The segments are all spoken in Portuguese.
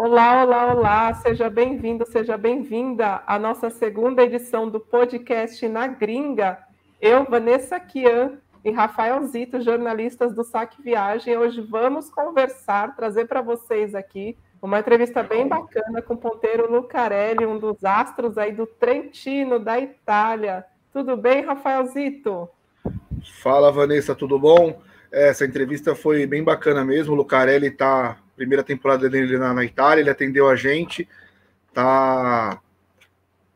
Olá, olá, olá, seja bem-vindo, seja bem-vinda à nossa segunda edição do podcast Na Gringa. Eu, Vanessa Kian e Rafael Zito, jornalistas do Saque Viagem, hoje vamos conversar, trazer para vocês aqui uma entrevista bem bacana com o ponteiro Lucarelli, um dos astros aí do Trentino, da Itália. Tudo bem, Rafaelzito? Fala, Vanessa, tudo bom? Essa entrevista foi bem bacana mesmo. O Lucarelli está primeira temporada dele na, na, Itália, ele atendeu a gente, tá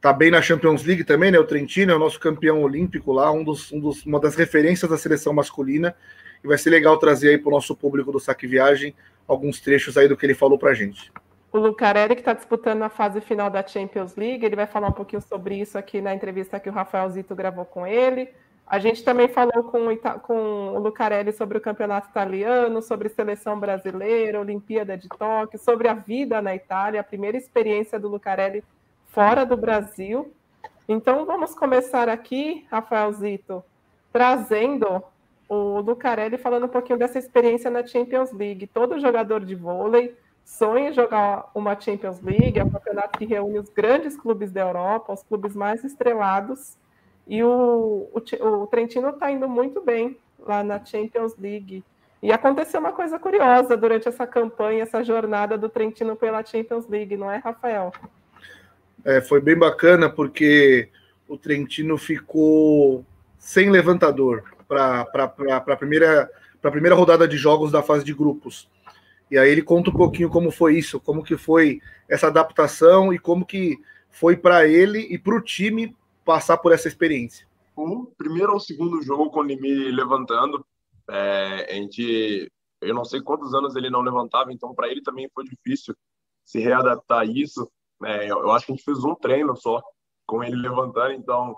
tá bem na Champions League também, né? O Trentino é o nosso campeão olímpico lá, um dos, um dos, uma das referências da seleção masculina. E vai ser legal trazer aí para o nosso público do Saque Viagem alguns trechos aí do que ele falou para a gente. O Lucarelli, que está disputando a fase final da Champions League, ele vai falar um pouquinho sobre isso aqui na entrevista que o Rafael Zito gravou com ele. A gente também falou com, com o Lucarelli sobre o campeonato italiano, sobre seleção brasileira, Olimpíada de Tóquio, sobre a vida na Itália, a primeira experiência do Lucarelli fora do Brasil. Então vamos começar aqui, Rafael Zito, trazendo o Lucarelli falando um pouquinho dessa experiência na Champions League. Todo jogador de vôlei sonha em jogar uma Champions League, é um campeonato que reúne os grandes clubes da Europa, os clubes mais estrelados. E o, o, o Trentino está indo muito bem lá na Champions League. E aconteceu uma coisa curiosa durante essa campanha, essa jornada do Trentino pela Champions League, não é, Rafael? É, foi bem bacana porque o Trentino ficou sem levantador para a primeira, primeira rodada de jogos da fase de grupos. E aí ele conta um pouquinho como foi isso, como que foi essa adaptação e como que foi para ele e para o time passar por essa experiência? O primeiro ou segundo jogo com ele me levantando, é, a gente, eu não sei quantos anos ele não levantava, então para ele também foi difícil se readaptar a isso. É, eu, acho que a gente fez um treino só com ele levantando, então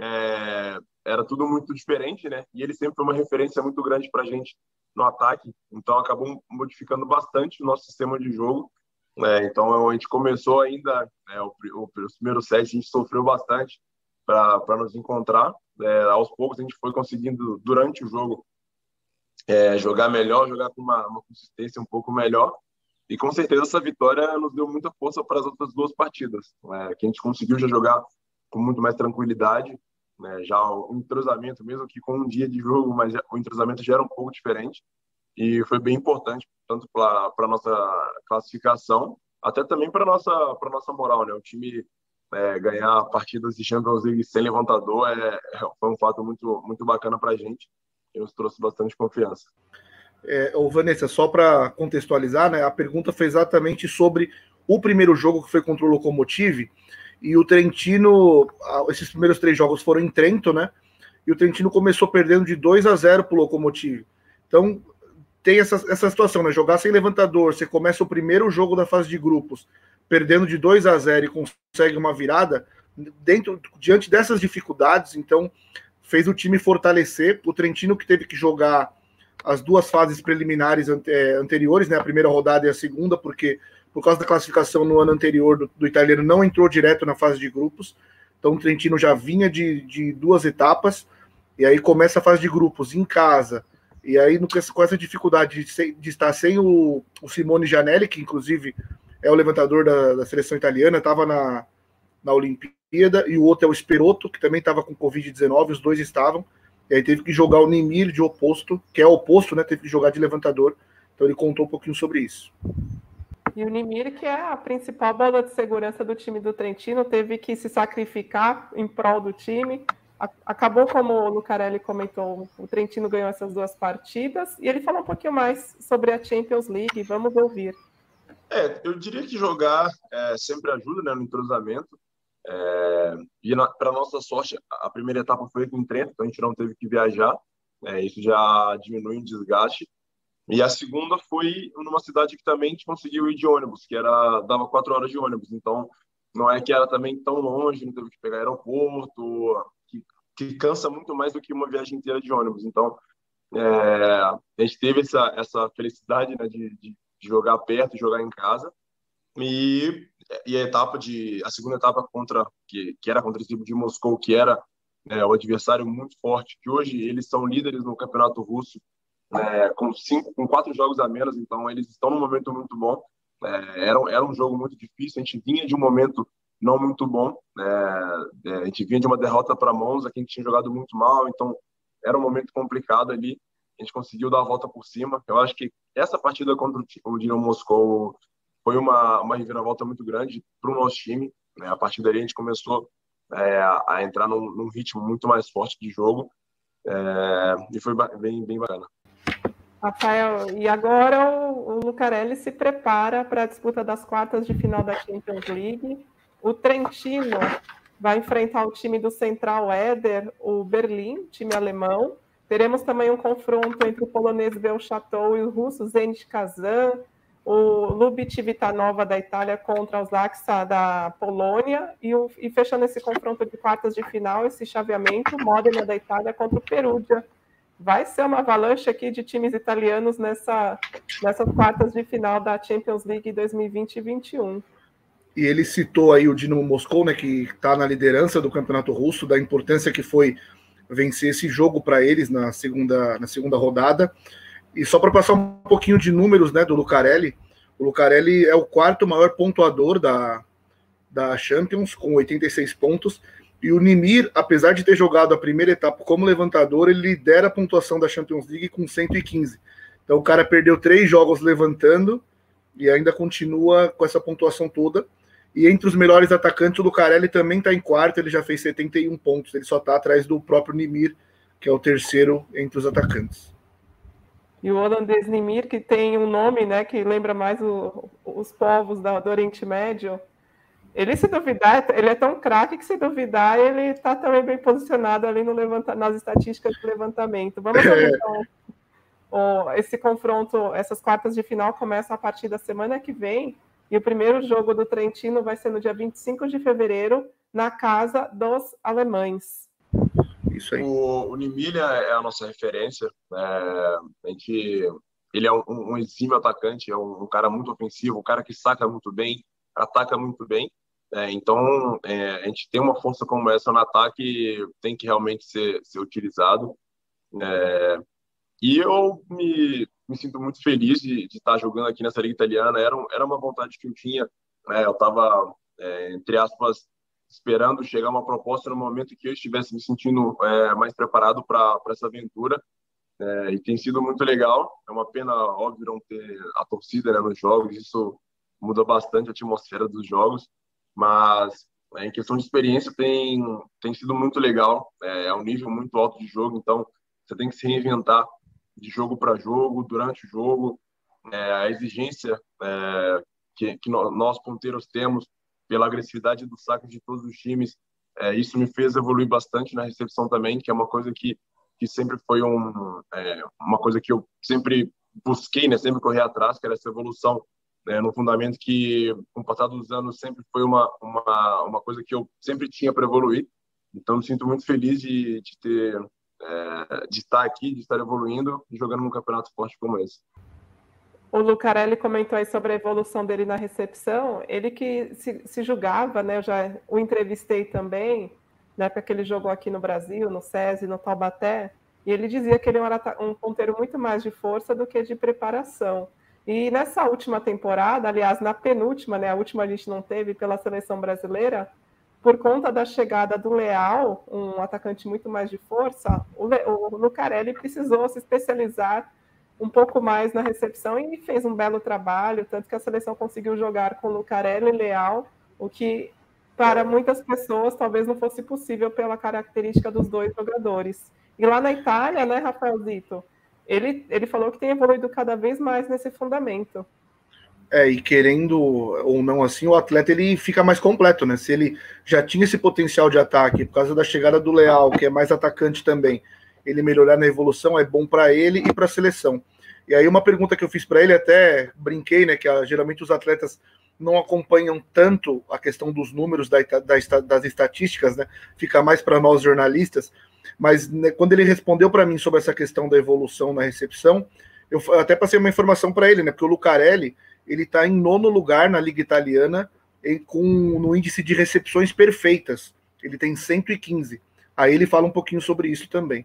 é, era tudo muito diferente, né? E ele sempre foi uma referência muito grande para a gente no ataque, então acabou modificando bastante o nosso sistema de jogo. É, então a gente começou ainda, é, o, o, os primeiros sets a gente sofreu bastante, para nos encontrar. É, aos poucos a gente foi conseguindo, durante o jogo, é, jogar melhor, jogar com uma, uma, consistência um pouco melhor. E com certeza essa vitória nos deu muita força para as outras duas partidas, né, que a gente conseguiu já jogar com muito mais tranquilidade. Né, já o entrosamento, mesmo que com um dia de jogo, mas o entrosamento já era um pouco diferente. E foi bem importante, tanto para a nossa classificação, até também para a nossa, nossa moral. Né? O time é, ganhar partidas de Champions League sem levantador é, é foi um fato muito, muito bacana para a gente e nos trouxe bastante confiança. É, ô Vanessa, só para contextualizar, né, a pergunta foi exatamente sobre o primeiro jogo que foi contra o Locomotive e o Trentino, esses primeiros três jogos foram em Trento, né? E o Trentino começou perdendo de 2 a 0 para o Locomotive. Então tem essa, essa situação, né? Jogar sem levantador, você começa o primeiro jogo da fase de grupos, perdendo de 2 a 0 e consegue uma virada, dentro diante dessas dificuldades, então fez o time fortalecer. O Trentino que teve que jogar as duas fases preliminares é, anteriores, né, a primeira rodada e a segunda, porque por causa da classificação no ano anterior do, do italiano não entrou direto na fase de grupos. Então o Trentino já vinha de, de duas etapas e aí começa a fase de grupos em casa. E aí, com essa dificuldade de, de estar sem o, o Simone Janelli, que inclusive é o levantador da, da seleção italiana, estava na, na Olimpíada, e o outro é o Esperotto, que também estava com Covid-19, os dois estavam, e aí teve que jogar o Nimir de oposto, que é oposto, né? Teve que jogar de levantador. Então ele contou um pouquinho sobre isso. E o Nimir, que é a principal bola de segurança do time do Trentino, teve que se sacrificar em prol do time. Acabou, como o Lucarelli comentou, o Trentino ganhou essas duas partidas. E ele falou um pouquinho mais sobre a Champions League. Vamos ouvir. É, eu diria que jogar é, sempre ajuda né, no entrosamento. É, e para nossa sorte, a primeira etapa foi em Trento, então a gente não teve que viajar. É, isso já diminui o desgaste. E a segunda foi numa cidade que também a gente conseguiu ir de ônibus, que era dava quatro horas de ônibus. Então não é que era também tão longe, não teve que pegar aeroporto, que, que cansa muito mais do que uma viagem inteira de ônibus. Então é, a gente teve essa, essa felicidade né, de de jogar perto, jogar em casa. E, e a etapa de a segunda etapa contra que, que era contra o time de Moscou, que era é, o adversário muito forte, que hoje eles são líderes no campeonato russo, né, com cinco, com quatro jogos a menos, então eles estão num momento muito bom. É, era, era um jogo muito difícil, a gente vinha de um momento não muito bom, é, a gente vinha de uma derrota para Monza, que a gente tinha jogado muito mal, então era um momento complicado ali, a gente conseguiu dar a volta por cima. Eu acho que essa partida contra o Dinamo Moscou foi uma, uma reviravolta muito grande para o nosso time. Né? A partir dali a gente começou é, a entrar num, num, ritmo muito mais forte de jogo é, e foi bem, bem bacana. Rafael, e agora o, o Lucarelli se prepara para a disputa das quartas de final da Champions League. O Trentino vai enfrentar o time do Central Éder, o Berlim, time alemão. Teremos também um confronto entre o polonês Belchateau e o russo Zenit Kazan, o Lubit Vitanova da Itália contra o Zaxa da Polônia e, o, e, fechando esse confronto de quartas de final, esse chaveamento, Modena da Itália contra o Perugia. Vai ser uma avalanche aqui de times italianos nessa, nessas quartas de final da Champions League 2020 e 2021. E ele citou aí o Dinamo Moscou, né, que está na liderança do campeonato russo, da importância que foi vencer esse jogo para eles na segunda, na segunda rodada. E só para passar um pouquinho de números né, do Lucarelli, o Lucarelli é o quarto maior pontuador da, da Champions, com 86 pontos. E o Nimir, apesar de ter jogado a primeira etapa como levantador, ele lidera a pontuação da Champions League com 115. Então o cara perdeu três jogos levantando e ainda continua com essa pontuação toda. E entre os melhores atacantes, o Lucarelli também está em quarto, ele já fez 71 pontos. Ele só está atrás do próprio Nimir, que é o terceiro entre os atacantes. E o holandês Nimir, que tem um nome né, que lembra mais o, os povos do, do Oriente Médio, ele se duvidar, ele é tão craque que se duvidar, ele está também bem posicionado ali no levanta, nas estatísticas do levantamento. Vamos ver então o, esse confronto, essas quartas de final começam a partir da semana que vem, e o primeiro jogo do Trentino vai ser no dia 25 de fevereiro, na casa dos alemães. Isso aí. O, o Nimilha é a nossa referência. É, a gente, ele é um, um exímio atacante, é um, um, cara muito ofensivo, um cara que saca muito bem, ataca muito bem. É, então, é, a gente tem uma força como essa no ataque, tem que realmente ser, ser utilizado. É, e eu me, me sinto muito feliz de, de estar jogando aqui nessa liga italiana. Era, era uma vontade que eu tinha. Né? eu estava, é, entre aspas, esperando chegar uma proposta no momento que eu estivesse me sentindo é, mais preparado para essa aventura. É, e tem sido muito legal. É uma pena, óbvio, não ter a torcida né, nos jogos. Isso muda bastante a atmosfera dos jogos. Mas é, em questão de experiência tem tem sido muito legal. É, é um nível muito alto de jogo. Então você tem que se reinventar de jogo para jogo, durante o jogo. É, a exigência é, que, que nós ponteiros temos pela agressividade do saque de todos os times. É, isso me fez evoluir bastante na recepção também, que é uma coisa que, que sempre foi um, é, uma coisa que eu sempre busquei, né, sempre corri atrás, que era essa evolução né, no fundamento que, com o passar dos anos, sempre foi uma, uma, uma coisa que eu sempre tinha para evoluir. Então, me sinto muito feliz de, de ter é, de estar aqui, de estar evoluindo e jogando num campeonato forte como esse. O Lucarelli comentou aí sobre a evolução dele na recepção. Ele que se, se julgava, né? Eu já o entrevistei também, né? Porque ele jogou aqui no Brasil, no SESI, no Taubaté, e ele dizia que ele era um ponteiro muito mais de força do que de preparação. E nessa última temporada, aliás, na penúltima, né? A última a gente não teve pela seleção brasileira, por conta da chegada do Leal, um atacante muito mais de força, o, Le, o Lucarelli precisou se especializar um pouco mais na recepção e fez um belo trabalho, tanto que a seleção conseguiu jogar com Lucarelli e Leal, o que para muitas pessoas talvez não fosse possível pela característica dos dois jogadores. E lá na Itália, né, Rafael Zito, ele, ele falou que tem evoluído cada vez mais nesse fundamento. É, e querendo ou não assim, o atleta ele fica mais completo, né? Se ele já tinha esse potencial de ataque por causa da chegada do Leal, que é mais atacante também, ele melhorar na evolução é bom para ele e para a seleção. E aí uma pergunta que eu fiz para ele, até brinquei, né, que geralmente os atletas não acompanham tanto a questão dos números da, da, das estatísticas, né? Fica mais para nós jornalistas. Mas né, quando ele respondeu para mim sobre essa questão da evolução na recepção, eu até passei uma informação para ele, né? Porque o Lucarelli ele está em nono lugar na liga italiana com no índice de recepções perfeitas. Ele tem 115. Aí ele fala um pouquinho sobre isso também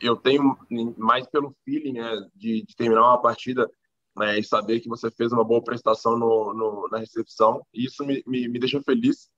eu tenho mais pelo feeling né, de, de, terminar uma partida né, e saber que você fez uma boa prestação no, no na recepção. Isso me, me, me deixa feliz.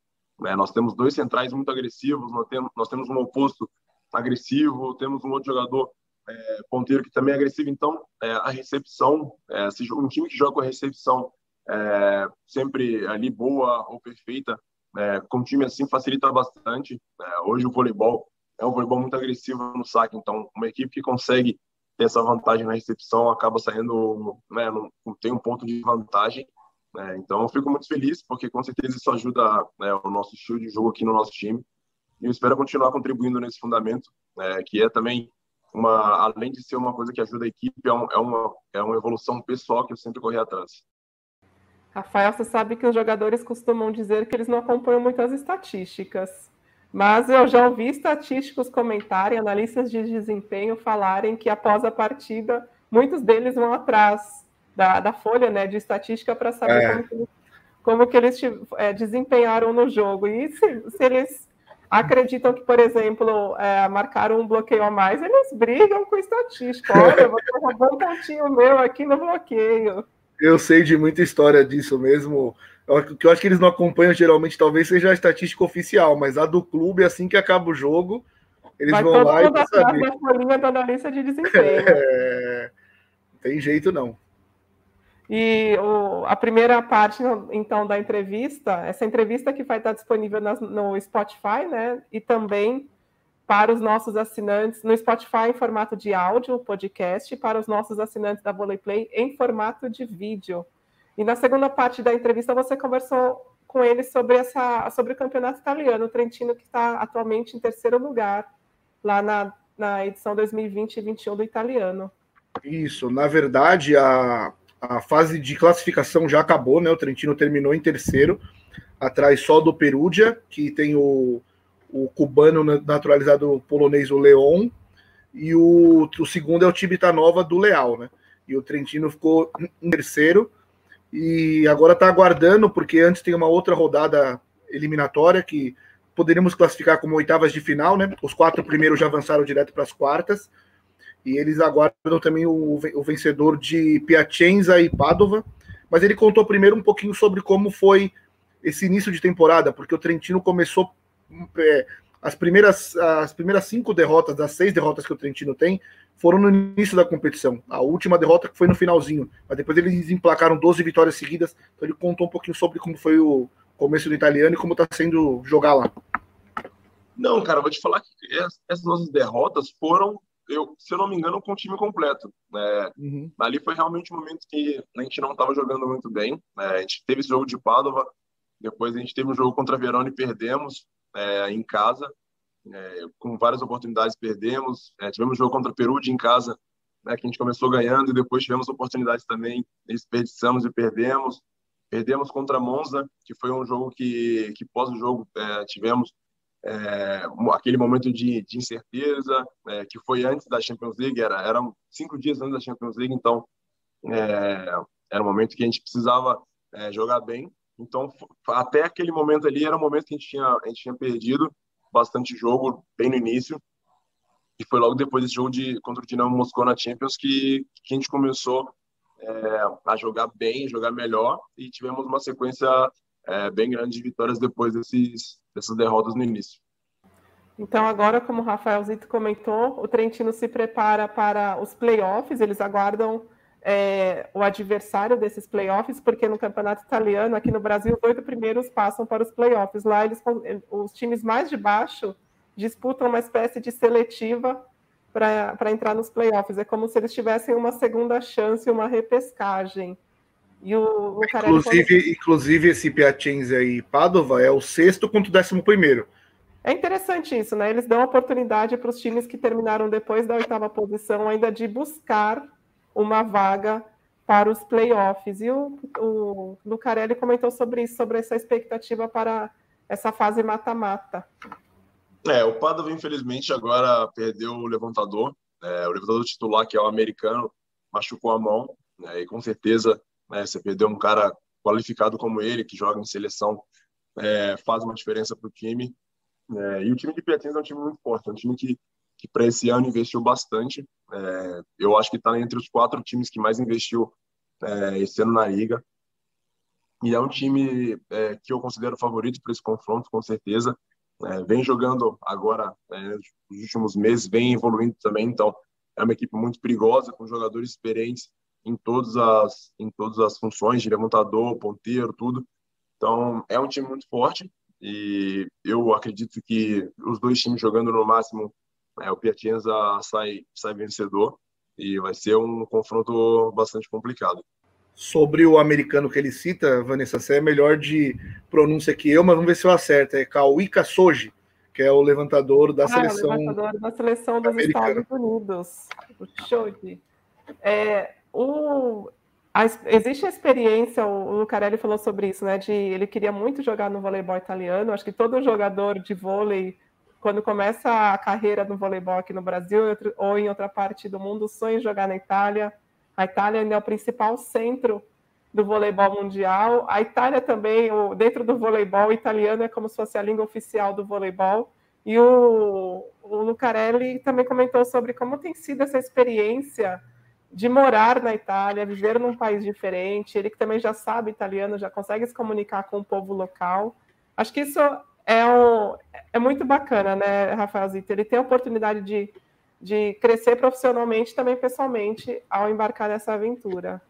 Né? Nós temos dois centrais muito agressivos, nós temos, nós temos um oposto agressivo, temos um outro jogador é, ponteiro que também é agressivo. Então, é, a recepção, é, um time que joga com a recepção é, sempre ali boa ou perfeita, é, com um time assim facilita bastante. É, hoje o voleibol é um voleibol muito agressivo no saque, então uma equipe que consegue ter essa vantagem na recepção acaba saindo, né, não, tem um ponto de vantagem. Né, então eu fico muito feliz porque com certeza isso ajuda né, o nosso estilo de jogo aqui no nosso time. E eu espero continuar contribuindo nesse fundamento, né, que é também uma, além de ser uma coisa que ajuda a equipe, é, um, é, uma, é uma evolução pessoal que eu sempre corri atrás. Rafael, você sabe que os jogadores costumam dizer que eles não acompanham muitas estatísticas, mas eu já ouvi estatísticos comentarem, analistas de desempenho falarem que após a partida, muitos deles vão atrás da, da folha né, de estatística para saber é. como, como que eles é, desempenharam no jogo. E se, se eles acreditam que, por exemplo, é, marcaram um bloqueio a mais, eles brigam com estatística. Olha, vou roubar um pontinho meu aqui no bloqueio. Eu sei de muita história disso mesmo. O que eu acho que eles não acompanham geralmente talvez seja a estatística oficial, mas a do clube, assim que acaba o jogo, eles Vai vão lá e saber. a folhinha da analista de desempenho. É... Tem jeito não. E o, a primeira parte, então, da entrevista, essa entrevista que vai estar disponível no Spotify, né? E também para os nossos assinantes no Spotify em formato de áudio, podcast, e para os nossos assinantes da Play em formato de vídeo. E na segunda parte da entrevista você conversou com ele sobre essa sobre o campeonato italiano, o Trentino que está atualmente em terceiro lugar lá na, na edição 2020 e 2021 do italiano. Isso, na verdade a, a fase de classificação já acabou, né? O Trentino terminou em terceiro, atrás só do Perugia, que tem o o cubano naturalizado polonês, o Leon, e o, o segundo é o Tibita Nova do Leal, né? E o Trentino ficou em terceiro, e agora está aguardando, porque antes tem uma outra rodada eliminatória que poderíamos classificar como oitavas de final, né? Os quatro primeiros já avançaram direto para as quartas, e eles aguardam também o, o vencedor de Piacenza e Padova, mas ele contou primeiro um pouquinho sobre como foi esse início de temporada, porque o Trentino começou é, as primeiras, as primeiras cinco derrotas, das seis derrotas que o Trentino tem, foram no início da competição. A última derrota que foi no finalzinho, mas depois eles emplacaram 12 vitórias seguidas. Então ele contou um pouquinho sobre como foi o começo do italiano e como está sendo jogar lá. Não, cara, vou te falar que essas nossas derrotas foram, eu, se eu não me engano, com o time completo. Né? Uhum. Ali foi realmente um momento que a gente não estava jogando muito bem. Né? A gente teve esse jogo de Padova, depois a gente teve um jogo contra Verona e perdemos é, em casa, é, com várias oportunidades perdemos. É, tivemos um jogo contra o Peru de em casa, né, que a gente começou ganhando e depois tivemos oportunidades também, desperdiçamos e perdemos. Perdemos contra Monza, que foi um jogo que, que pós o jogo é, tivemos é, aquele momento de, de incerteza, é, que foi antes da Champions League, era, eram cinco dias antes da Champions League, então era um momento que a gente precisava jogar bem então, até aquele momento ali, era um momento que a gente tinha, a gente tinha perdido bastante jogo, bem no início. E foi logo depois desse jogo de, contra o Dinamo Moscou na Champions que, que a gente começou é, a jogar bem, jogar melhor. E tivemos uma sequência é, bem grande de vitórias depois desses, dessas derrotas no início. Então, agora, como o Rafael Zito comentou, o Trentino se prepara para os playoffs, eles aguardam é, o adversário desses playoffs, porque no campeonato italiano, aqui no Brasil, os oito primeiros passam para os playoffs. Lá, eles, os times mais de baixo disputam uma espécie de seletiva para entrar nos playoffs. É como se eles tivessem uma segunda chance, uma repescagem. E o, o inclusive, inclusive, esse Piacenza e Padova é o sexto contra o décimo primeiro. É interessante isso, né? Eles dão oportunidade para os times que terminaram depois da oitava posição ainda de buscar uma vaga para os playoffs. E o, o Lucarelli comentou sobre isso, sobre essa expectativa para essa fase mata-mata. É, o Padova, infelizmente, agora perdeu o levantador. É, o levantador titular, que é o americano, machucou a mão. Né, e com certeza, né, você perdeu um cara qualificado como ele, que joga em seleção, é, faz uma diferença para o time. É, e o time de Piatinhas é um time muito forte, é um time que que para esse ano investiu bastante. É, eu acho que está entre os quatro times que mais investiu é, esse ano na liga. E é um time é, que eu considero favorito para esse confronto, com certeza. É, vem jogando agora, nos últimos meses, vem evoluindo também. Então, é uma equipe muito perigosa, com jogadores experientes em todas as, em todas as funções, de levantador, ponteiro, tudo. Então, é um time muito forte e eu acredito que os dois times jogando no máximo, é, o Piacenza sai, sai vencedor e vai ser um confronto bastante complicado. Sobre o americano que ele cita, Vanessa, você é melhor de pronúncia que eu, mas vamos ver se eu acerto. É Kauika Soji, que é o levantador da ah, seleção. O levantador da seleção dos americana. Estados Unidos. O Shoji. É, o, a, existe a experiência, o Lucarelli falou sobre isso, né? De ele queria muito jogar no voleibol italiano. Acho que todo jogador de vôlei, quando começa a carreira no voleibol aqui no Brasil ou em outra parte do mundo, sonha em jogar na Itália. A Itália ainda é o principal centro do voleibol mundial. A Itália também, dentro do voleibol, o italiano é como se fosse a língua oficial do voleibol. E o, o Lucarelli também comentou sobre como tem sido essa experiência de morar na Itália, viver num país diferente, ele que também já sabe italiano, já consegue se comunicar com o povo local. Acho que isso é, um, é muito bacana, né, Rafael Zito? Ele tem a oportunidade de, de crescer profissionalmente também pessoalmente ao embarcar nessa aventura.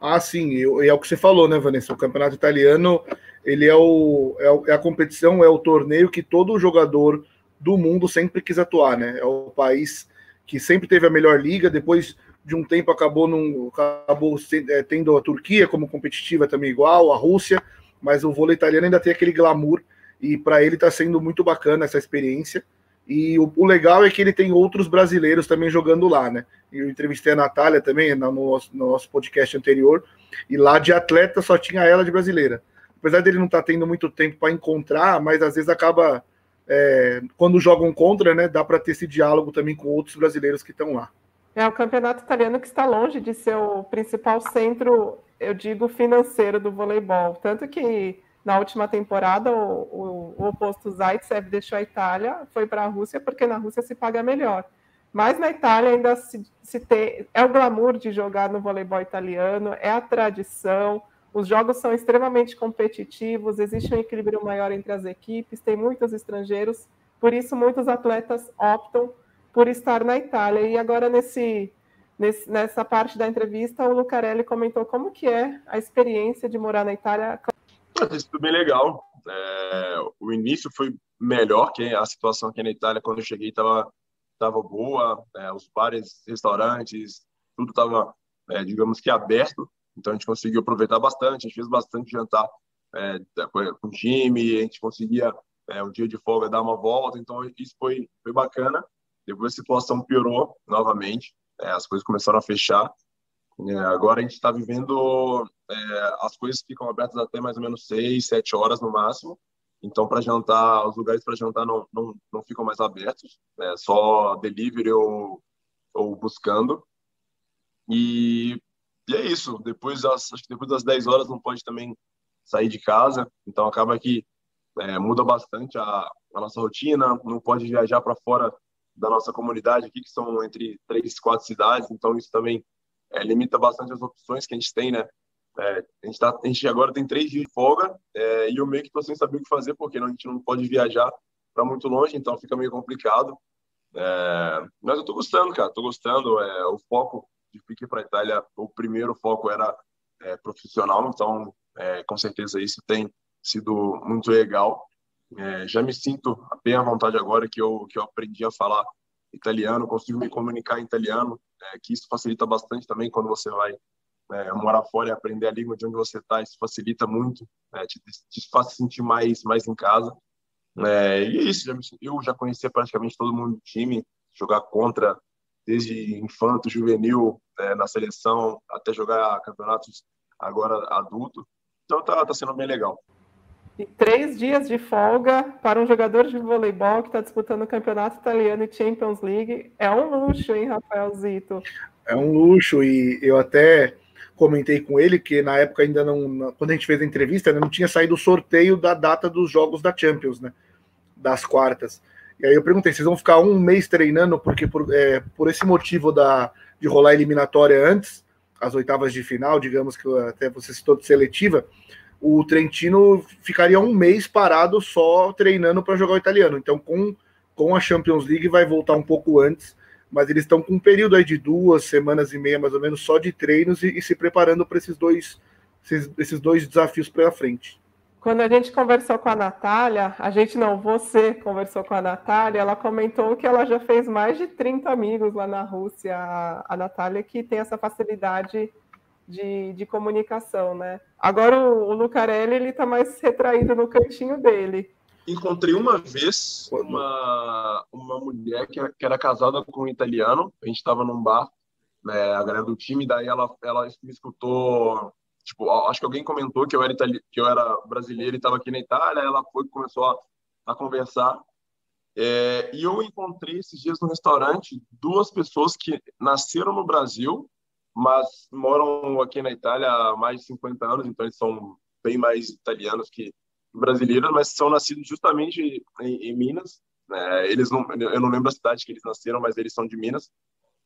Ah, sim, e é o que você falou, né, Vanessa? O campeonato italiano, ele é, o, é, é a competição, é o torneio que todo jogador do mundo sempre quis atuar, né? É o país que sempre teve a melhor liga, depois de um tempo acabou, num, acabou é, tendo a Turquia como competitiva também igual, a Rússia, mas o vôlei italiano ainda tem aquele glamour, e para ele está sendo muito bacana essa experiência. E o, o, legal é que ele tem outros brasileiros também jogando lá, né? Eu entrevistei a Natália também no, no, no nosso podcast anterior, e lá de atleta só tinha ela de brasileira. Apesar dele não estar tá tendo muito tempo para encontrar, mas às vezes acaba é, quando jogam contra, né, dá para ter esse diálogo também com outros brasileiros que estão lá. É o campeonato italiano que está longe de ser o principal centro, eu digo, financeiro do voleibol. Tanto que na última temporada o, o, o oposto Zaitsev deixou a Itália, foi para a Rússia, porque na Rússia se paga melhor. Mas na Itália ainda se, se tem. É o glamour de jogar no voleibol italiano, é a tradição, os jogos são extremamente competitivos, existe um equilíbrio maior entre as equipes, tem muitos estrangeiros, por isso muitos atletas optam por estar na Itália. E agora nesse, nesse nessa parte da entrevista, o Lucarelli comentou como que é a experiência de morar na Itália. Tem sido bem legal. É, o início foi melhor que a situação aqui na Itália quando eu cheguei estava tava boa, é, os bares, restaurantes, tudo estava, é, digamos que aberto então a gente conseguiu aproveitar bastante, a gente fez bastante jantar é, com o time, a gente conseguia é, um dia de folga dar uma volta, então isso foi, foi bacana. Depois a situação piorou novamente, é, as coisas começaram a fechar. É, agora a gente está vivendo, é, as coisas ficam abertas até mais ou menos seis, sete horas no máximo. Então, para jantar, os lugares para jantar não, não, não ficam mais abertos, é só delivery ou, ou buscando. E e é isso. Depois das, depois das 10 horas não pode também sair de casa. Então acaba que é, muda bastante a, a, nossa rotina. Não pode viajar para fora da nossa comunidade aqui, que são entre três, quatro cidades. Então isso também é, limita bastante as opções que a gente tem, né? É, a, gente tá, a gente agora tem três dias de folga é, e eu meio que tô sem saber o que fazer, porque a gente não pode viajar para muito longe, então fica meio complicado. É, mas eu tô gostando, cara, tô gostando. É, o foco de pique para a Itália, o primeiro foco era é, profissional, então é, com certeza isso tem sido muito legal. É, já me sinto bem à vontade agora que eu, que eu aprendi a falar italiano, consigo me comunicar em italiano, é, que isso facilita bastante também quando você vai é, morar fora e aprender a língua de onde você está, isso facilita muito, é, te, te faz sentir mais, mais em casa. É, e é isso, já, eu já conhecia praticamente todo mundo do time, jogar contra desde infanto, juvenil, é, na seleção, até jogar campeonatos agora adulto. Então tá, tá sendo bem legal. E três dias de folga para um jogador de voleibol que está disputando o campeonato italiano e Champions League é um luxo, hein, Rafael Zito? É um luxo e eu até comentei com ele que na época ainda não, quando a gente fez a entrevista, não tinha saído o sorteio da data dos jogos da Champions, né? Das quartas. E aí eu perguntei, vocês vão ficar um mês treinando porque por, é, por esse motivo da, de rolar eliminatória antes, as oitavas de final, digamos que até você citou de seletiva, o Trentino ficaria um mês parado só treinando para jogar o italiano. Então, com, com a Champions League, vai voltar um pouco antes, mas eles estão com um período aí de duas semanas e meia, mais ou menos, só de treinos e, e se preparando para esses dois, esses, esses dois desafios pela frente. Quando a gente conversou com a Natália, a gente não, você conversou com a Natália, ela comentou que ela já fez mais de 30 amigos lá na Rússia, a, a Natália que tem essa facilidade de, de comunicação, né? Agora o, o Lucarelli, ele tá mais retraído no cantinho dele. Encontrei uma vez uma, uma mulher que, que era casada com um italiano, a gente estava num bar, né, a galera do time, daí ela, ela me escutou tipo, acho que alguém comentou que eu era itali... que eu era brasileiro e estava aqui na Itália, ela foi começou a, a conversar. É, e eu encontrei esses dias no restaurante duas pessoas que nasceram no Brasil, mas moram aqui na Itália há mais de 50 anos, então eles são bem mais italianos que brasileiros, mas são nascidos justamente em, em Minas. É, eles não, eu não lembro a cidade que eles nasceram, mas eles são de Minas.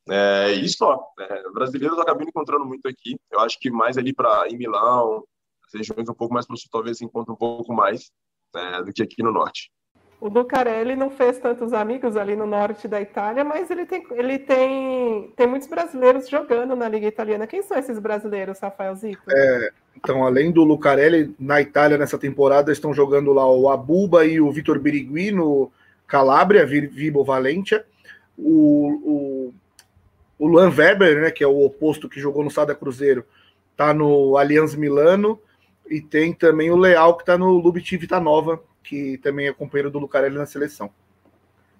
É, e só. É, brasileiros acabam encontrando muito aqui. Eu acho que mais ali para em Milão, as regiões um pouco mais para o sul, talvez encontre um pouco mais é, do que aqui no norte. O Lucarelli não fez tantos amigos ali no norte da Itália, mas ele tem, ele tem, tem muitos brasileiros jogando na Liga Italiana. Quem são esses brasileiros, Rafael Zico? É, então, além do Lucarelli, na Itália, nessa temporada, estão jogando lá o Abuba e o Vitor Birigui no Calabria, Vibo Valentia. O, o o Luan Weber, né, que é o oposto que jogou no Sada Cruzeiro, tá no Allianz Milano. E tem também o Leal, que está no Lubiti Nova, que também é companheiro do Lucarelli na seleção.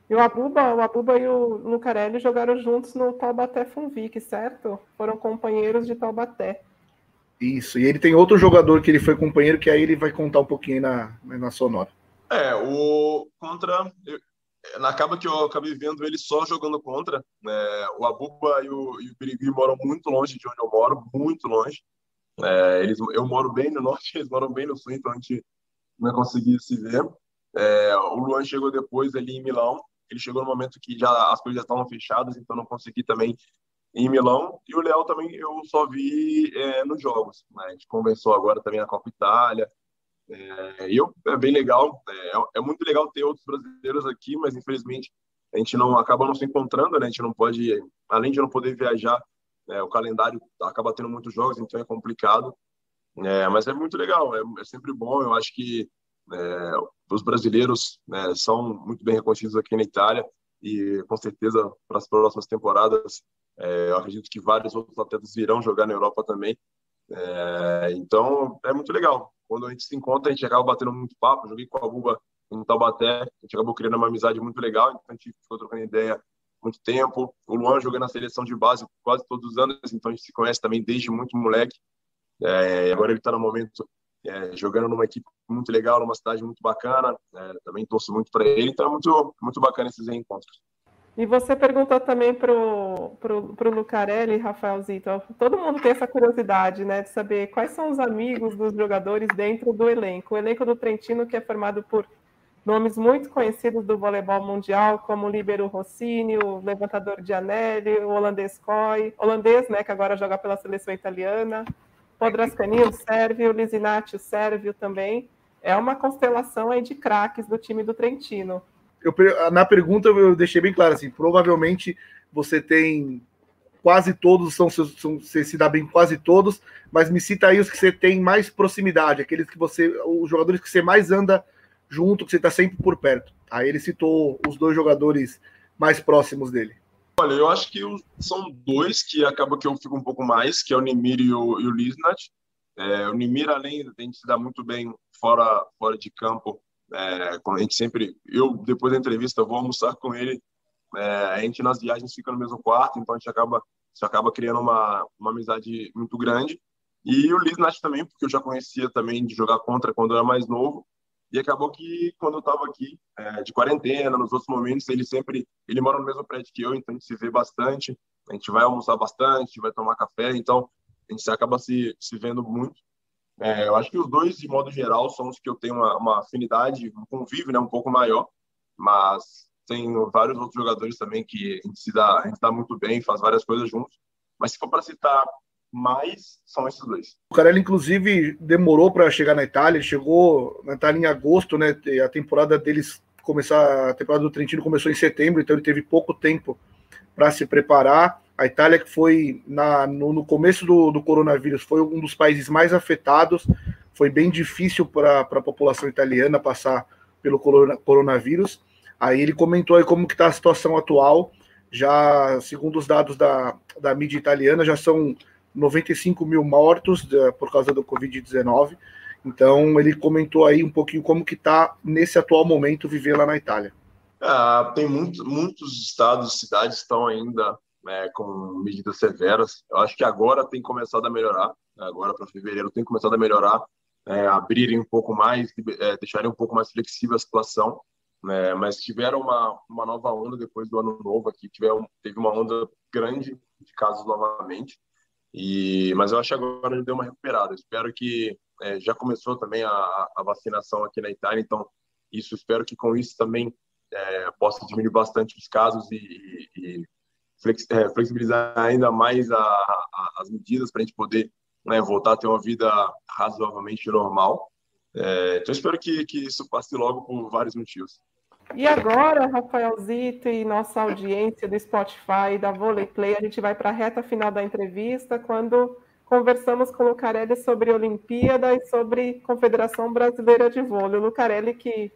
E o Abuba, o Abuba e o Lucarelli jogaram juntos no Taubaté Funvic, certo? Foram companheiros de Taubaté. Isso, e ele tem outro jogador que ele foi companheiro, que aí ele vai contar um pouquinho na, na sonora. É, o contra acaba que eu acabei vendo ele só jogando contra. Né? O Abuba e o, e o Birigui moram muito longe de onde eu moro, muito longe. É, eles, eu moro bem no norte, eles moram bem no sul, então a gente não conseguia se ver. É, o Luan chegou depois ali em Milão. Ele chegou no momento que já as coisas já estavam fechadas, então não consegui também em Milão. E o Léo também eu só vi é, nos jogos. Né? A gente conversou agora também na Copa Itália. É, eu, é bem legal, é, é, muito legal ter outros brasileiros aqui, mas infelizmente a gente não acaba não se encontrando, né? A gente não pode, além de não poder viajar, é, o calendário acaba tendo muitos jogos, então é complicado. É, mas é muito legal, é, é sempre bom. Eu acho que é, os brasileiros né, são muito bem reconhecidos aqui na Itália e com certeza para as próximas temporadas é, eu acredito que vários outros atletas virão jogar na Europa também. É, então é muito legal quando a gente se encontra, a gente acaba batendo muito papo. Joguei com a Buba em Taubaté, a gente acabou criando uma amizade muito legal, então a gente ficou trocando ideia muito tempo. O Luan jogando na seleção de base quase todos os anos, então a gente se conhece também desde muito moleque. É, agora ele está no momento é, jogando numa equipe muito legal, numa cidade muito bacana. É, também torço muito para ele, então é muito, muito bacana esses encontros. E você perguntou também para o Lucarelli, Rafael Zito, todo mundo tem essa curiosidade, né, de saber quais são os amigos dos jogadores dentro do elenco. O elenco do Trentino, que é formado por nomes muito conhecidos do voleibol mundial, como o Libero Rossini, o levantador de Anelli, o holandês Coy, holandês, né, que agora joga pela seleção italiana, Podrascani, o sérvio, Lisinati, o sérvio também. É uma constelação aí de craques do time do Trentino eu, na pergunta eu deixei bem claro assim, provavelmente você tem quase todos são, são você se dá bem quase todos, mas me cita aí os que você tem mais proximidade, aqueles que você, os jogadores que você mais anda junto, que você está sempre por perto. Aí ele citou os dois jogadores mais próximos dele. Olha, eu acho que são dois que acaba que eu fico um pouco mais, que é o Nimir e o, o Lisnat. É, o Nimir, além de se dar muito bem fora, fora de campo, é, a gente sempre, eu depois da entrevista vou almoçar com ele. É, a gente nas viagens fica no mesmo quarto, então a gente acaba, gente acaba criando uma, uma amizade muito grande. E o Liz Nath também, porque eu já conhecia também de jogar contra quando eu era mais novo. E acabou que quando eu estava aqui é, de quarentena, nos outros momentos, ele sempre, ele mora no mesmo prédio que eu, então a gente se vê bastante. A gente vai almoçar bastante, vai tomar café, então a gente acaba se, se vendo muito. É, eu acho que os dois, de modo geral, são os que eu tenho uma, uma afinidade, um convívio né, um pouco maior, mas tem vários outros jogadores também que a gente se dá, a gente dá muito bem, faz várias coisas juntos. Mas se for para citar mas são esses dois. O Carelli, inclusive, demorou para chegar na Itália, chegou na Itália em agosto, né? A temporada deles começar, a temporada do Trentino começou em setembro, então ele teve pouco tempo para se preparar. A Itália, que foi na, no, no começo do, do, coronavírus, foi um dos países mais afetados. Foi bem difícil para a população italiana passar pelo corona, coronavírus. Aí ele comentou aí como que está a situação atual. Já, segundo os dados da, da mídia italiana, já são 95 mil mortos de, por causa do Covid-19. Então ele comentou aí um pouquinho como que está nesse atual momento viver lá na Itália. Ah, tem muito, muitos estados cidades estão ainda né, com medidas severas. Eu acho que agora tem começado a melhorar. Agora para fevereiro tem começado a melhorar, é, abrirem um pouco mais, é, deixarem um pouco mais flexível a situação. Né, mas tiveram uma, uma nova onda depois do ano novo aqui. Tiveram, teve uma onda grande de casos novamente. E, mas eu acho que agora ele deu uma recuperada. Espero que é, já começou também a, a, vacinação aqui na Itália, então isso espero que com isso também é, possa diminuir bastante os casos e, e é, flexibilizar ainda mais a, a, as medidas para a gente poder né, voltar a ter uma vida razoavelmente normal. É, então espero que, que isso passe logo por vários motivos. E agora, Rafaelzito e nossa audiência do Spotify, da Volley Play, a gente vai para a reta final da entrevista, quando conversamos com o Lucarelli sobre Olimpíada e sobre Confederação Brasileira de Vôlei. O Lucarelli que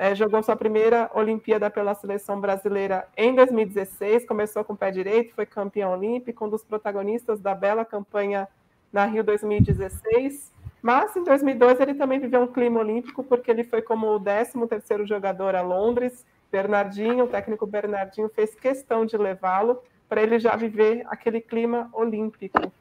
é, jogou sua primeira Olimpíada pela seleção brasileira em 2016, começou com o pé direito, foi campeão olímpico, um dos protagonistas da bela campanha na Rio 2016. Mas em 2002 ele também viveu um clima olímpico, porque ele foi como o 13º jogador a Londres. Bernardinho, o técnico Bernardinho, fez questão de levá-lo para ele já viver aquele clima olímpico.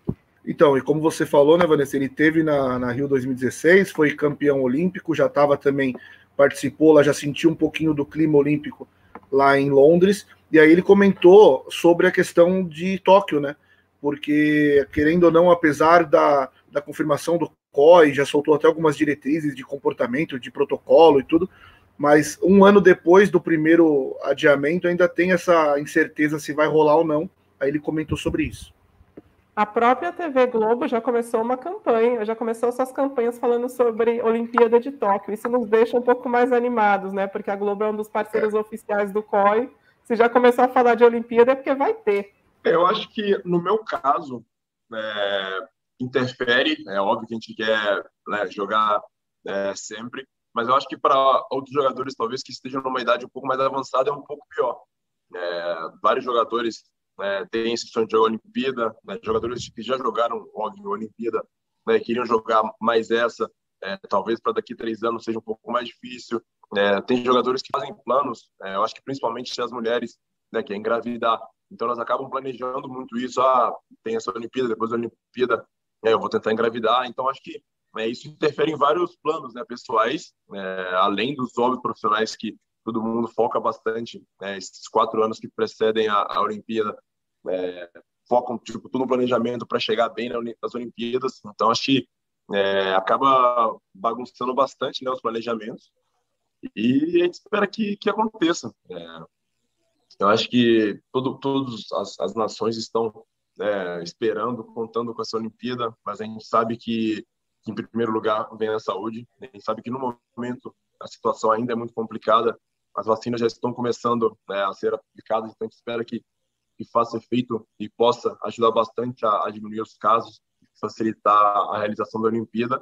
Então, e como você falou, né, Vanessa, ele teve na, na Rio 2016, foi campeão olímpico, já estava também, participou lá, já sentiu um pouquinho do clima olímpico lá em Londres, e aí ele comentou sobre a questão de Tóquio, né, porque, querendo ou não, apesar da, da confirmação do COI, já soltou até algumas diretrizes de comportamento, de protocolo e tudo, mas um ano depois do primeiro adiamento ainda tem essa incerteza se vai rolar ou não. Aí ele comentou sobre isso. A própria TV Globo já começou uma campanha, já começou suas campanhas falando sobre Olimpíada de Tóquio. Isso nos deixa um pouco mais animados, né? Porque a Globo é um dos parceiros é. oficiais do COI. Se já começou a falar de Olimpíada é porque vai ter. Eu acho que no meu caso, é, interfere. É óbvio que a gente quer né, jogar é, sempre, mas eu acho que para outros jogadores, talvez que estejam numa idade um pouco mais avançada, é um pouco pior. É, vários jogadores né, esse sonho de Olimpíada, né, jogadores que já jogaram, óbvio, Olimpíada, né, queriam jogar mais essa, é, talvez para daqui a três anos seja um pouco mais difícil. É, tem jogadores que fazem planos, é, eu acho que principalmente as mulheres, né, que é engravidar. Então elas acabam planejando muito isso. Ah, tem essa Olimpíada, depois da Olimpíada é, eu vou tentar engravidar. Então, acho que é, isso interfere em vários planos né, pessoais, além dos óbvios profissionais que todo mundo foca bastante. Né, esses quatro anos que precedem a, a Olimpíada é, focam tipo, tudo no planejamento para chegar bem nas Olimpíadas. Então, acho que é, acaba bagunçando bastante né, os planejamentos. E a gente espera que, que aconteça. É, eu acho que todo, todas as, nações estão é, esperando, contando com essa Olimpíada, mas a gente sabe que, que, em primeiro lugar, vem a saúde. A gente sabe que, no momento, a situação ainda é muito complicada. As vacinas já estão começando né, a ser aplicadas, então a gente espera que, que faça efeito e possa ajudar bastante a, a diminuir os casos, facilitar a realização da Olimpíada.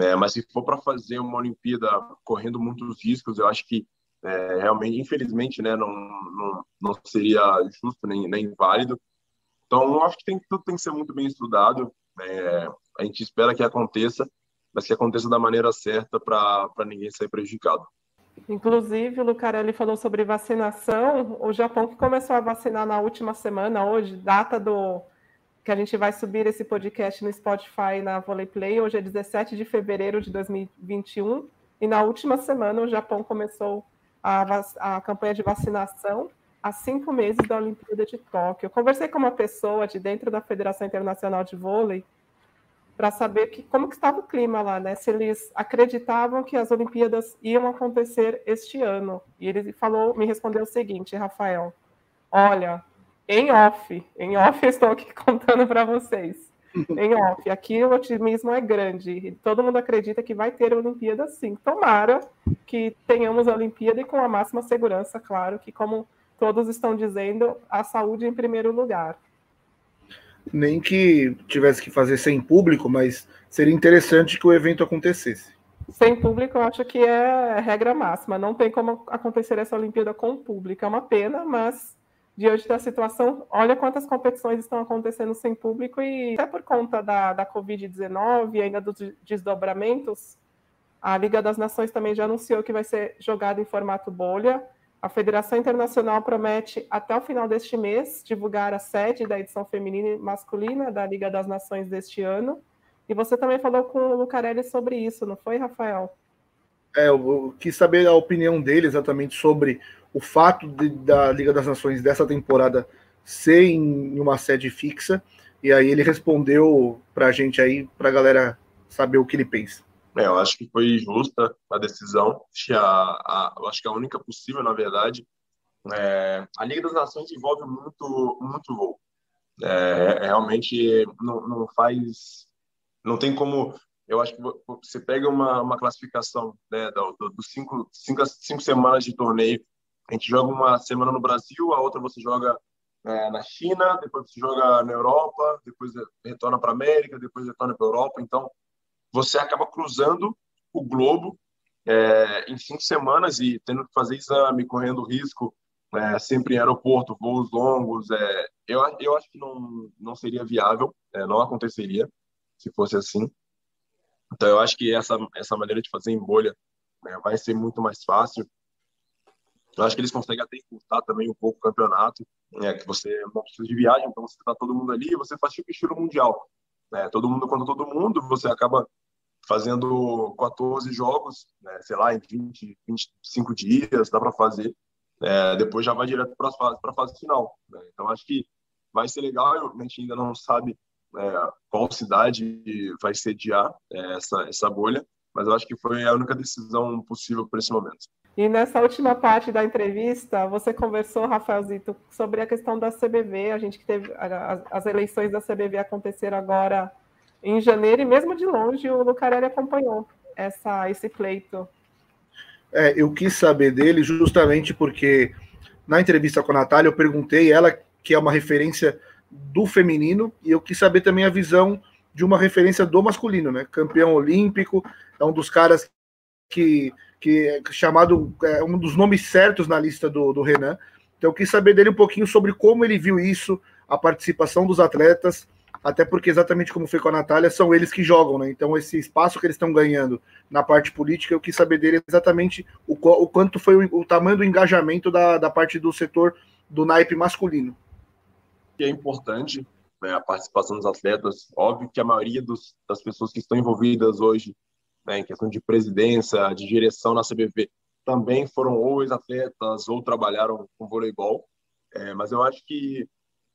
É, mas se for para fazer uma Olimpíada correndo muitos riscos, eu acho que é, realmente, infelizmente, né, não, não, não seria justo nem, nem válido. Então, acho que tem, tudo tem que ser muito bem estudado. É, a gente espera que aconteça, mas que aconteça da maneira certa para ninguém sair prejudicado. Inclusive, o Lucarelli falou sobre vacinação. O Japão que começou a vacinar na última semana, hoje, data do que a gente vai subir esse podcast no Spotify na Volley Play. Hoje é 17 de fevereiro de 2021. E na última semana, o Japão começou a, a campanha de vacinação há cinco meses da Olimpíada de Tóquio. Eu conversei com uma pessoa de dentro da Federação Internacional de Vôlei para saber que, como que estava o clima lá, né? Se eles acreditavam que as Olimpíadas iam acontecer este ano. E ele falou, me respondeu o seguinte, Rafael: Olha, em off, em off estou aqui contando para vocês. em off. Aqui o otimismo é grande. Todo mundo acredita que vai ter a Olimpíada sim. Tomara que tenhamos a Olimpíada e com a máxima segurança, claro, que como todos estão dizendo, a saúde em primeiro lugar. Nem que tivesse que fazer sem público, mas seria interessante que o evento acontecesse. Sem público, eu acho que é regra máxima. Não tem como acontecer essa Olimpíada com público. É uma pena, mas diante da situação, olha quantas competições estão acontecendo sem público e até por conta da, da Covid-19 e ainda dos desdobramentos, a Liga das Nações também já anunciou que vai ser jogado em formato bolha. A Federação Internacional promete, até o final deste mês, divulgar a sede da edição feminina e masculina da Liga das Nações deste ano. E você também falou com o Lucarelli sobre isso, não foi, Rafael? É, eu quis saber a opinião dele exatamente sobre o fato de, da Liga das Nações dessa temporada ser em uma sede fixa, e aí ele respondeu para a gente aí, para a galera saber o que ele pensa. É, eu acho que foi justa a decisão, acho que a, eu acho que a única possível, na verdade. É, a Liga das Nações envolve muito, muito voo. É, realmente não, não faz, não tem como eu acho que você pega uma, uma classificação né, dos do, do cinco, cinco, cinco semanas de torneio a gente joga uma semana no Brasil, a outra você joga é, na China, depois você joga na Europa, depois retorna para a América, depois retorna para a Europa. Então, você acaba cruzando o globo é, em cinco semanas e tendo que fazer exame, correndo risco, é, sempre em aeroporto, voos longos. É, eu, eu acho que não, não seria viável, é, não aconteceria se fosse assim. Então, eu acho que essa, essa maneira de fazer em bolha né, vai ser muito mais fácil. Eu acho que eles conseguem até encurtar também um pouco o campeonato, né, que você não precisa de viagem, então você está todo mundo ali você faz tipo estilo mundial. Né, todo mundo contra todo mundo, você acaba fazendo 14 jogos, né, sei lá, em 20, 25 dias, dá para fazer. É, depois já vai direto para a fase final. Né? Então acho que vai ser legal, a gente ainda não sabe é, qual cidade vai sediar é, essa, essa bolha, mas eu acho que foi a única decisão possível para esse momento. E nessa última parte da entrevista, você conversou, Rafaelzito, sobre a questão da CBV. A gente teve as eleições da CBV aconteceram agora em janeiro e mesmo de longe o Lucarelli acompanhou essa, esse pleito. É, eu quis saber dele justamente porque na entrevista com a Natália eu perguntei ela que é uma referência do feminino e eu quis saber também a visão de uma referência do masculino, né? Campeão olímpico, é um dos caras que que é chamado é, um dos nomes certos na lista do, do Renan. Então eu quis saber dele um pouquinho sobre como ele viu isso, a participação dos atletas, até porque exatamente como foi com a Natália, são eles que jogam, né? Então esse espaço que eles estão ganhando na parte política, eu quis saber dele exatamente o, o quanto foi o, o, tamanho do engajamento da, da parte do setor do naipe masculino. É importante né, a participação dos atletas. Óbvio que a maioria dos, das pessoas que estão envolvidas hoje né, em questão de presidência, de direção na CBV, também foram ou ex-atletas ou trabalharam com voleibol. É, mas eu acho que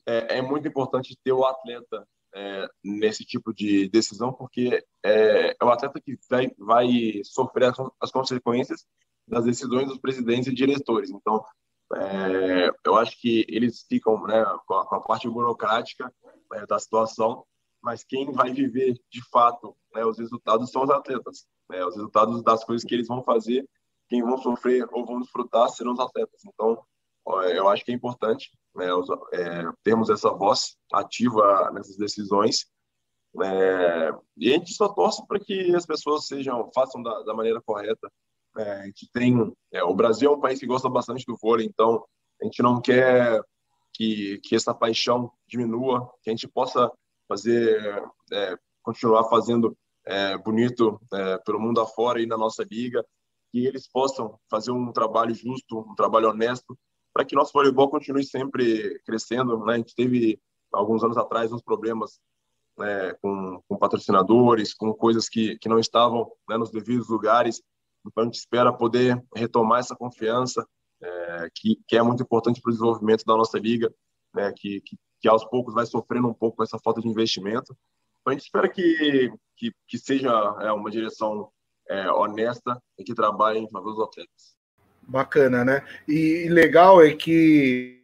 é, é, muito importante ter o atleta é, nesse tipo de decisão, porque é, é o atleta que vai, vai sofrer as, as, consequências das decisões dos presidentes e diretores. Então, é, eu acho que eles ficam né, com, a, com a parte burocrática né, da situação mas quem vai viver de fato né, os resultados são os atletas. Né, os resultados das coisas que eles vão fazer, quem vão sofrer ou vão desfrutar serão os atletas. Então, eu acho que é importante né, é, termos essa voz ativa nessas decisões. É, e a gente só torce para que as pessoas sejam façam da, da maneira correta. É, a gente tem, é, o Brasil é um país que gosta bastante do vôlei, então a gente não quer que, que essa paixão diminua, que a gente possa fazer, é, continuar fazendo é, bonito pelo mundo afora e na nossa liga, que eles possam fazer um trabalho justo, um trabalho honesto, para que nosso voleibol continue sempre crescendo. Né? A gente teve, alguns anos atrás, uns problemas né, com, com, patrocinadores, com coisas que, que não estavam né, nos devidos lugares. Então, a gente espera poder retomar essa confiança, é, que, que é muito importante para o desenvolvimento da nossa liga, né, que, que que aos poucos vai sofrendo um pouco com essa falta de investimento. Então, a gente espera que, que, seja é, uma direção é, honesta e que trabalhe em favor dos atletas. Bacana, né? E legal é que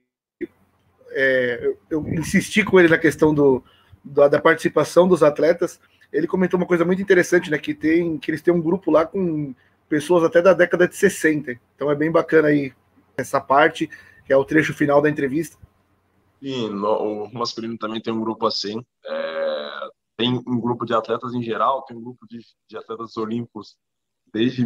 é, eu, insisti com ele na questão do, da, da, participação dos atletas, ele comentou uma coisa muito interessante, né? Que tem que eles têm um grupo lá com pessoas até da década de 60. Então é bem bacana aí essa parte, que é o trecho final da entrevista. Sim, o masculino também tem um grupo assim. É, tem um grupo de atletas em geral, tem um grupo de, de atletas olímpicos desde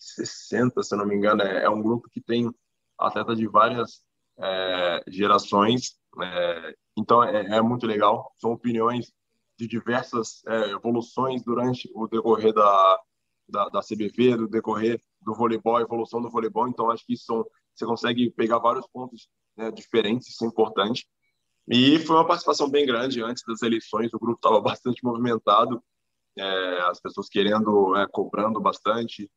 1960, se não me engano. É, é um grupo que tem atletas de várias é, gerações. É, então é, é, muito legal. São opiniões de diversas é, evoluções durante o decorrer da, da, da CBV, do decorrer do voleibol, evolução do voleibol. Então acho que são, você consegue pegar vários pontos né, diferentes, isso é importante. E foi uma participação bem grande antes das eleições, o grupo estava bastante movimentado, é, as pessoas querendo, é, cobrando bastante.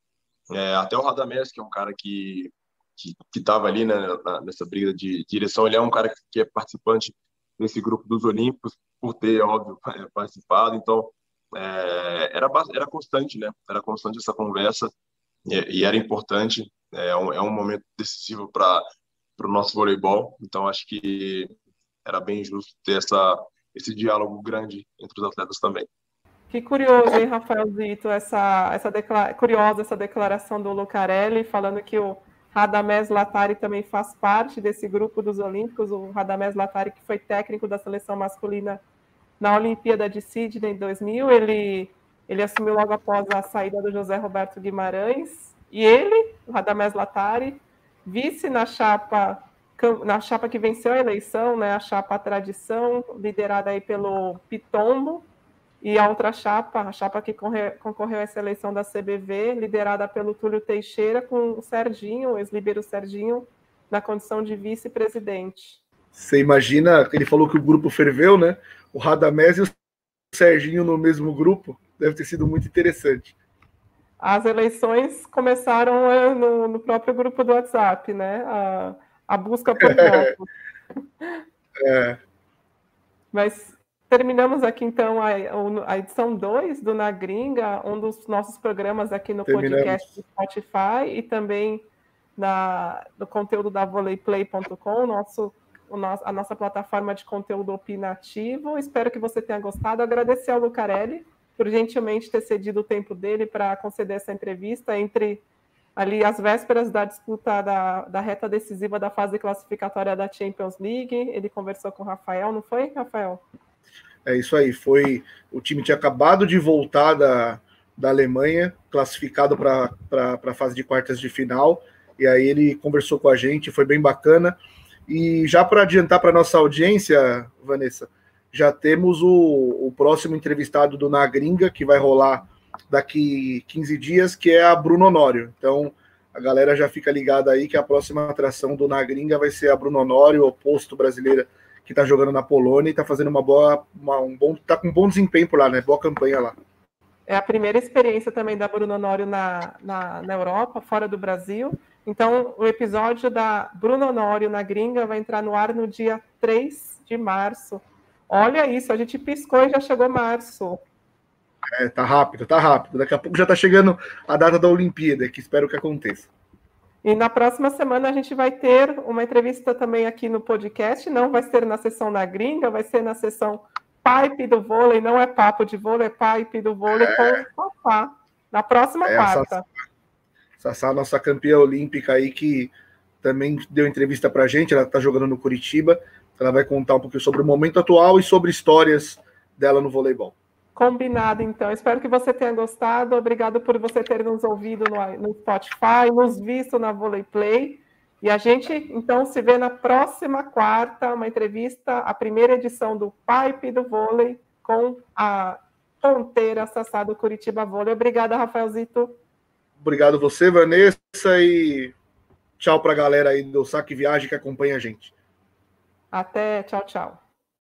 É, até o Radamés, que é um cara que que estava ali né, nessa briga de direção, ele é um cara que é participante desse grupo dos Olímpicos, por ter, óbvio, participado, então é, era, era constante, né? Era constante essa conversa e, e era importante, é um, é um momento decisivo para o nosso voleibol, então acho que era bem justo ter essa, esse diálogo grande entre os atletas também. Que curioso, hein, Rafael Zito, essa, essa declara... curiosa essa declaração do Lucarelli, falando que o Radamés Latari também faz parte desse grupo dos Olímpicos, o Radamés Latari, que foi técnico da seleção masculina na Olimpíada de Sydney em 2000, ele, ele assumiu logo após a saída do José Roberto Guimarães, e ele, o Radamés Latari, vice na chapa na chapa que venceu a eleição, né, a chapa Tradição, liderada aí pelo Pitombo, e a outra chapa, a chapa que concorreu a essa eleição da CBV, liderada pelo Túlio Teixeira, com o Serginho, o ex-libero Serginho, na condição de vice-presidente. Você imagina, ele falou que o grupo ferveu, né? O Radamés e o Serginho no mesmo grupo, deve ter sido muito interessante. As eleições começaram é, no, no próprio grupo do WhatsApp, né? A, a busca por voto. É. Mas Terminamos aqui, então, a, a edição 2 do Na Gringa, um dos nossos programas aqui no Terminamos. podcast do Spotify e também na, no conteúdo da voleiplay.com, nosso, a nossa plataforma de conteúdo opinativo. Espero que você tenha gostado. Agradecer ao Lucarelli por gentilmente ter cedido o tempo dele para conceder essa entrevista entre ali as vésperas da disputa da, da reta decisiva da fase classificatória da Champions League. Ele conversou com o Rafael, não foi, Rafael? É isso aí. Foi o time tinha acabado de voltar da, da Alemanha, classificado para a fase de quartas de final. E aí ele conversou com a gente, foi bem bacana. E já para adiantar para nossa audiência, Vanessa, já temos o, o próximo entrevistado do Na Gringa, que vai rolar daqui 15 dias, que é a Bruno Honório. Então, a galera já fica ligada aí que a próxima atração do Na Gringa vai ser a Bruno Honório, oposto brasileira que está jogando na Polônia e está fazendo uma boa, uma, um bom, tá com um bom desempenho por lá, né? Boa campanha lá. É a primeira experiência também da Bruno Honório na, na, na Europa, fora do Brasil. Então, o episódio da Bruno Honório na gringa vai entrar no ar no dia 3 de março. Olha isso, a gente piscou e já chegou março. É, tá rápido, tá rápido. Daqui a pouco já tá chegando a data da Olimpíada, que espero que aconteça. E na próxima semana a gente vai ter uma entrevista também aqui no podcast, não vai ser na sessão da gringa, vai ser na sessão pipe do vôlei, não é papo de vôlei, é pipe do vôlei é. com o na próxima é, quarta. Sassá, nossa campeã olímpica aí, que também deu entrevista pra gente, ela tá jogando no Curitiba, ela vai contar um pouquinho sobre o momento atual e sobre histórias dela no voleibol. Combinado, então. Espero que você tenha gostado. Obrigado por você ter nos ouvido no, no Spotify, nos visto na Volley Play. E a gente, então, se vê na próxima quarta, uma entrevista, a primeira edição do Pipe do Vôlei, com a ponteira Sassá do Curitiba Vôlei. Obrigada, Rafaelzito. Obrigado você, Vanessa, e tchau para a galera aí do Saque Viagem que acompanha a gente. Até, tchau, tchau.